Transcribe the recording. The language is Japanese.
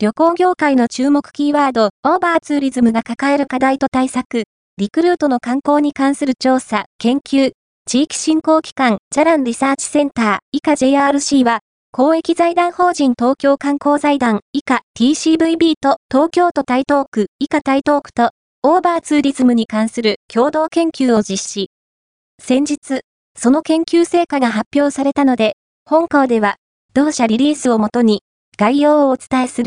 旅行業界の注目キーワード、オーバーツーリズムが抱える課題と対策、リクルートの観光に関する調査、研究、地域振興機関、チャランリサーチセンター、以下 JRC は、公益財団法人東京観光財団、以下 TCVB と東京都台東区、以下台東区と、オーバーツーリズムに関する共同研究を実施。先日、その研究成果が発表されたので、本校では、同社リリースをもとに、概要をお伝えする。